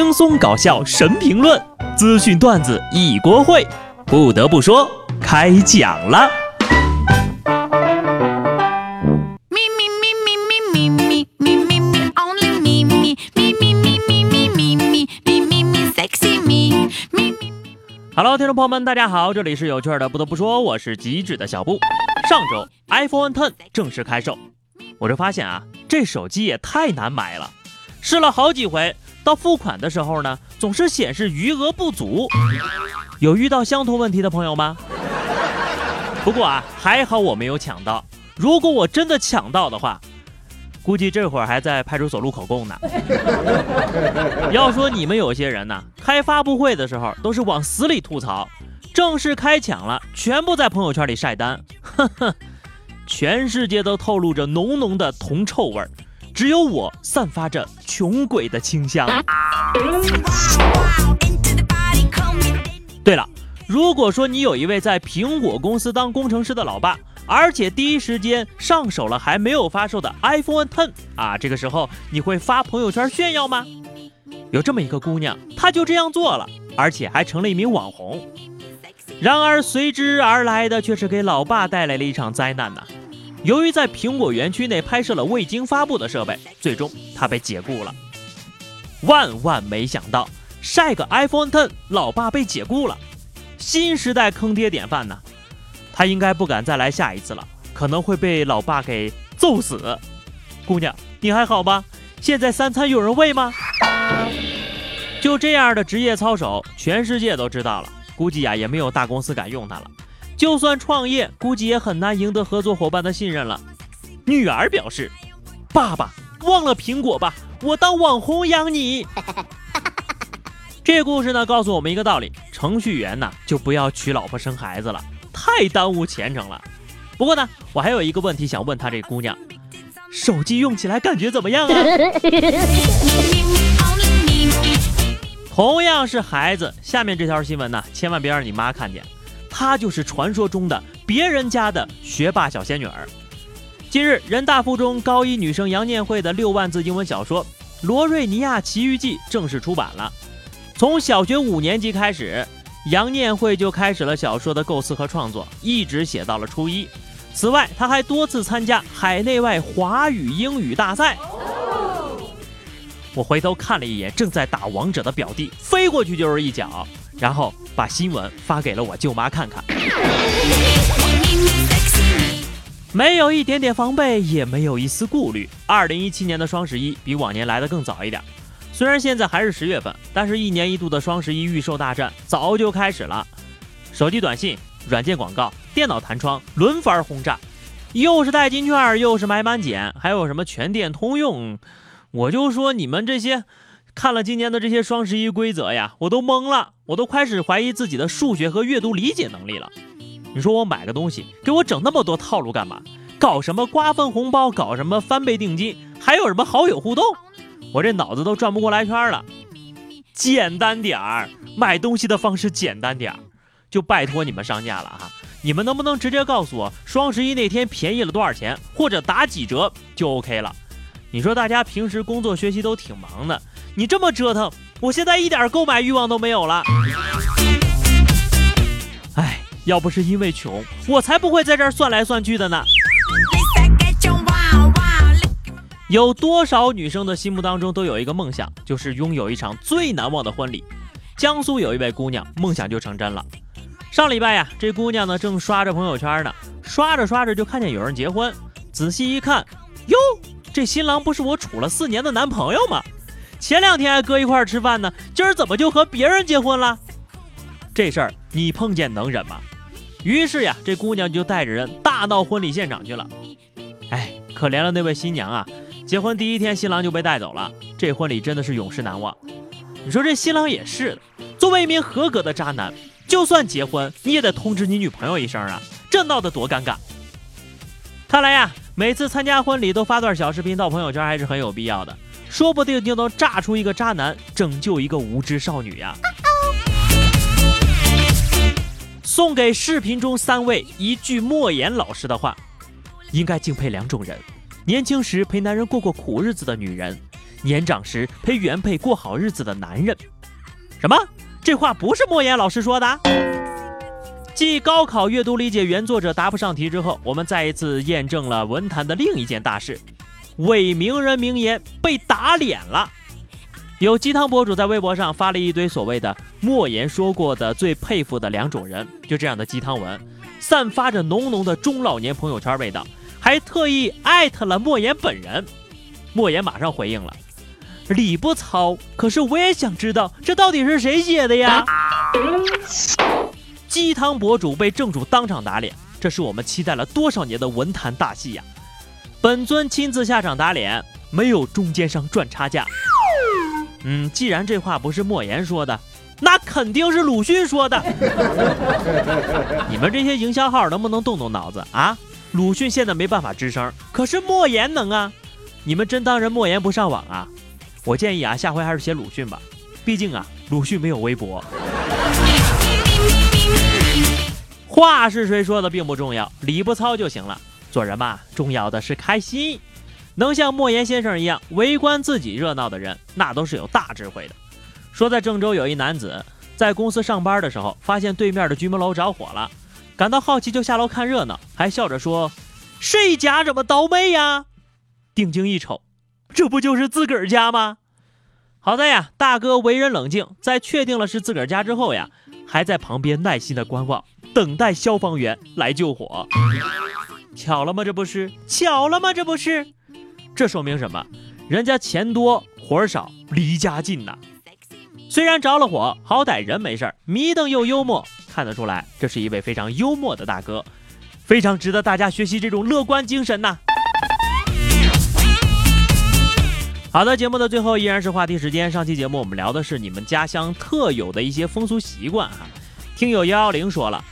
轻松搞笑神评论，资讯段子一锅烩。不得不说，开讲了。Hello，听众朋友们，大家好，这里是有趣的。不得不说，我是机智的小布。上周 iPhone Ten 正式开售，我就发现啊，这手机也太难买了，试了好几回。到付款的时候呢，总是显示余额不足。有遇到相同问题的朋友吗？不过啊，还好我没有抢到。如果我真的抢到的话，估计这会儿还在派出所录口供呢。要说你们有些人呢，开发布会的时候都是往死里吐槽，正式开抢了，全部在朋友圈里晒单，呵呵，全世界都透露着浓浓的铜臭味儿。只有我散发着穷鬼的清香。对了，如果说你有一位在苹果公司当工程师的老爸，而且第一时间上手了还没有发售的 iPhone Ten 啊，这个时候你会发朋友圈炫耀吗？有这么一个姑娘，她就这样做了，而且还成了一名网红。然而随之而来的却是给老爸带来了一场灾难呐。由于在苹果园区内拍摄了未经发布的设备，最终他被解雇了。万万没想到，晒个 iPhone Ten，老爸被解雇了。新时代坑爹典范呢，他应该不敢再来下一次了，可能会被老爸给揍死。姑娘，你还好吗？现在三餐有人喂吗？就这样的职业操守，全世界都知道了，估计呀也没有大公司敢用他了。就算创业，估计也很难赢得合作伙伴的信任了。女儿表示：“爸爸，忘了苹果吧，我当网红养你。”这故事呢，告诉我们一个道理：程序员呢，就不要娶老婆生孩子了，太耽误前程了。不过呢，我还有一个问题想问他这姑娘：手机用起来感觉怎么样啊？同样是孩子，下面这条新闻呢，千万别让你妈看见。她就是传说中的别人家的学霸小仙女儿。近日，人大附中高一女生杨念慧的六万字英文小说《罗瑞尼亚奇遇记》正式出版了。从小学五年级开始，杨念慧就开始了小说的构思和创作，一直写到了初一。此外，她还多次参加海内外华语英语大赛。我回头看了一眼正在打王者的表弟，飞过去就是一脚。然后把新闻发给了我舅妈看看，没有一点点防备，也没有一丝顾虑。二零一七年的双十一比往年来的更早一点，虽然现在还是十月份，但是一年一度的双十一预售大战早就开始了。手机短信、软件广告、电脑弹窗轮番轰炸，又是代金券，又是买满减，还有什么全店通用，我就说你们这些。看了今年的这些双十一规则呀，我都懵了，我都开始怀疑自己的数学和阅读理解能力了。你说我买个东西，给我整那么多套路干嘛？搞什么瓜分红包，搞什么翻倍定金，还有什么好友互动？我这脑子都转不过来圈了。简单点儿，买东西的方式简单点儿，就拜托你们商家了哈。你们能不能直接告诉我双十一那天便宜了多少钱，或者打几折就 OK 了？你说大家平时工作学习都挺忙的。你这么折腾，我现在一点购买欲望都没有了。哎，要不是因为穷，我才不会在这儿算来算去的呢。有多少女生的心目当中都有一个梦想，就是拥有一场最难忘的婚礼。江苏有一位姑娘，梦想就成真了。上礼拜呀，这姑娘呢正刷着朋友圈呢，刷着刷着就看见有人结婚，仔细一看，哟，这新郎不是我处了四年的男朋友吗？前两天还搁一块儿吃饭呢，今儿怎么就和别人结婚了？这事儿你碰见能忍吗？于是呀，这姑娘就带着人大闹婚礼现场去了。哎，可怜了那位新娘啊！结婚第一天，新郎就被带走了，这婚礼真的是永世难忘。你说这新郎也是的，作为一名合格的渣男，就算结婚你也得通知你女朋友一声啊，这闹得多尴尬。看来呀，每次参加婚礼都发段小视频到朋友圈还是很有必要的。说不定就能炸出一个渣男，拯救一个无知少女呀！送给视频中三位一句莫言老师的话：应该敬佩两种人，年轻时陪男人过过苦日子的女人，年长时陪原配过好日子的男人。什么？这话不是莫言老师说的？继高考阅读理解原作者答不上题之后，我们再一次验证了文坛的另一件大事：伪名人名言被打脸了。有鸡汤博主在微博上发了一堆所谓的莫言说过的最佩服的两种人，就这样的鸡汤文，散发着浓浓的中老年朋友圈味道，还特意艾特了莫言本人。莫言马上回应了：“理不糙，可是我也想知道这到底是谁写的呀？” 鸡汤博主被正主当场打脸，这是我们期待了多少年的文坛大戏呀！本尊亲自下场打脸，没有中间商赚差价。嗯，既然这话不是莫言说的，那肯定是鲁迅说的。你们这些营销号能不能动动脑子啊？鲁迅现在没办法吱声，可是莫言能啊！你们真当人莫言不上网啊？我建议啊，下回还是写鲁迅吧，毕竟啊，鲁迅没有微博。话是谁说的并不重要，理不糙就行了。做人嘛，重要的是开心。能像莫言先生一样围观自己热闹的人，那都是有大智慧的。说在郑州有一男子在公司上班的时候，发现对面的居民楼着火了，感到好奇就下楼看热闹，还笑着说：“谁家这么倒霉呀？”定睛一瞅，这不就是自个儿家吗？好在呀，大哥为人冷静，在确定了是自个儿家之后呀，还在旁边耐心的观望，等待消防员来救火。巧了吗？这不是巧了吗？这不是。这说明什么？人家钱多活少，离家近呐。虽然着了火，好歹人没事儿，迷瞪又幽默，看得出来这是一位非常幽默的大哥，非常值得大家学习这种乐观精神呐。好的，节目的最后依然是话题时间。上期节目我们聊的是你们家乡特有的一些风俗习惯哈。听友幺幺零说了，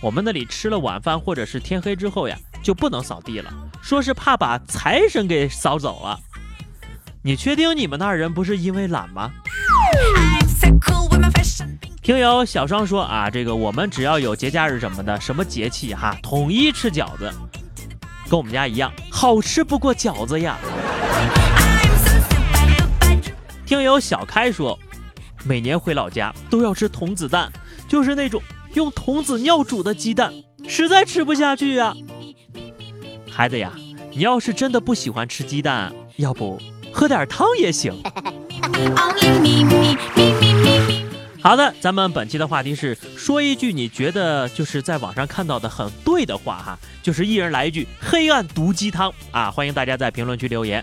我们那里吃了晚饭或者是天黑之后呀。就不能扫地了，说是怕把财神给扫走了。你确定你们那儿人不是因为懒吗？听友小双说啊，这个我们只要有节假日什么的，什么节气哈，统一吃饺子，跟我们家一样，好吃不过饺子呀。听友小开说，每年回老家都要吃童子蛋，就是那种用童子尿煮的鸡蛋，实在吃不下去呀。孩子呀，你要是真的不喜欢吃鸡蛋，要不喝点汤也行。好的，咱们本期的话题是说一句你觉得就是在网上看到的很对的话哈，就是一人来一句黑暗毒鸡汤啊！欢迎大家在评论区留言，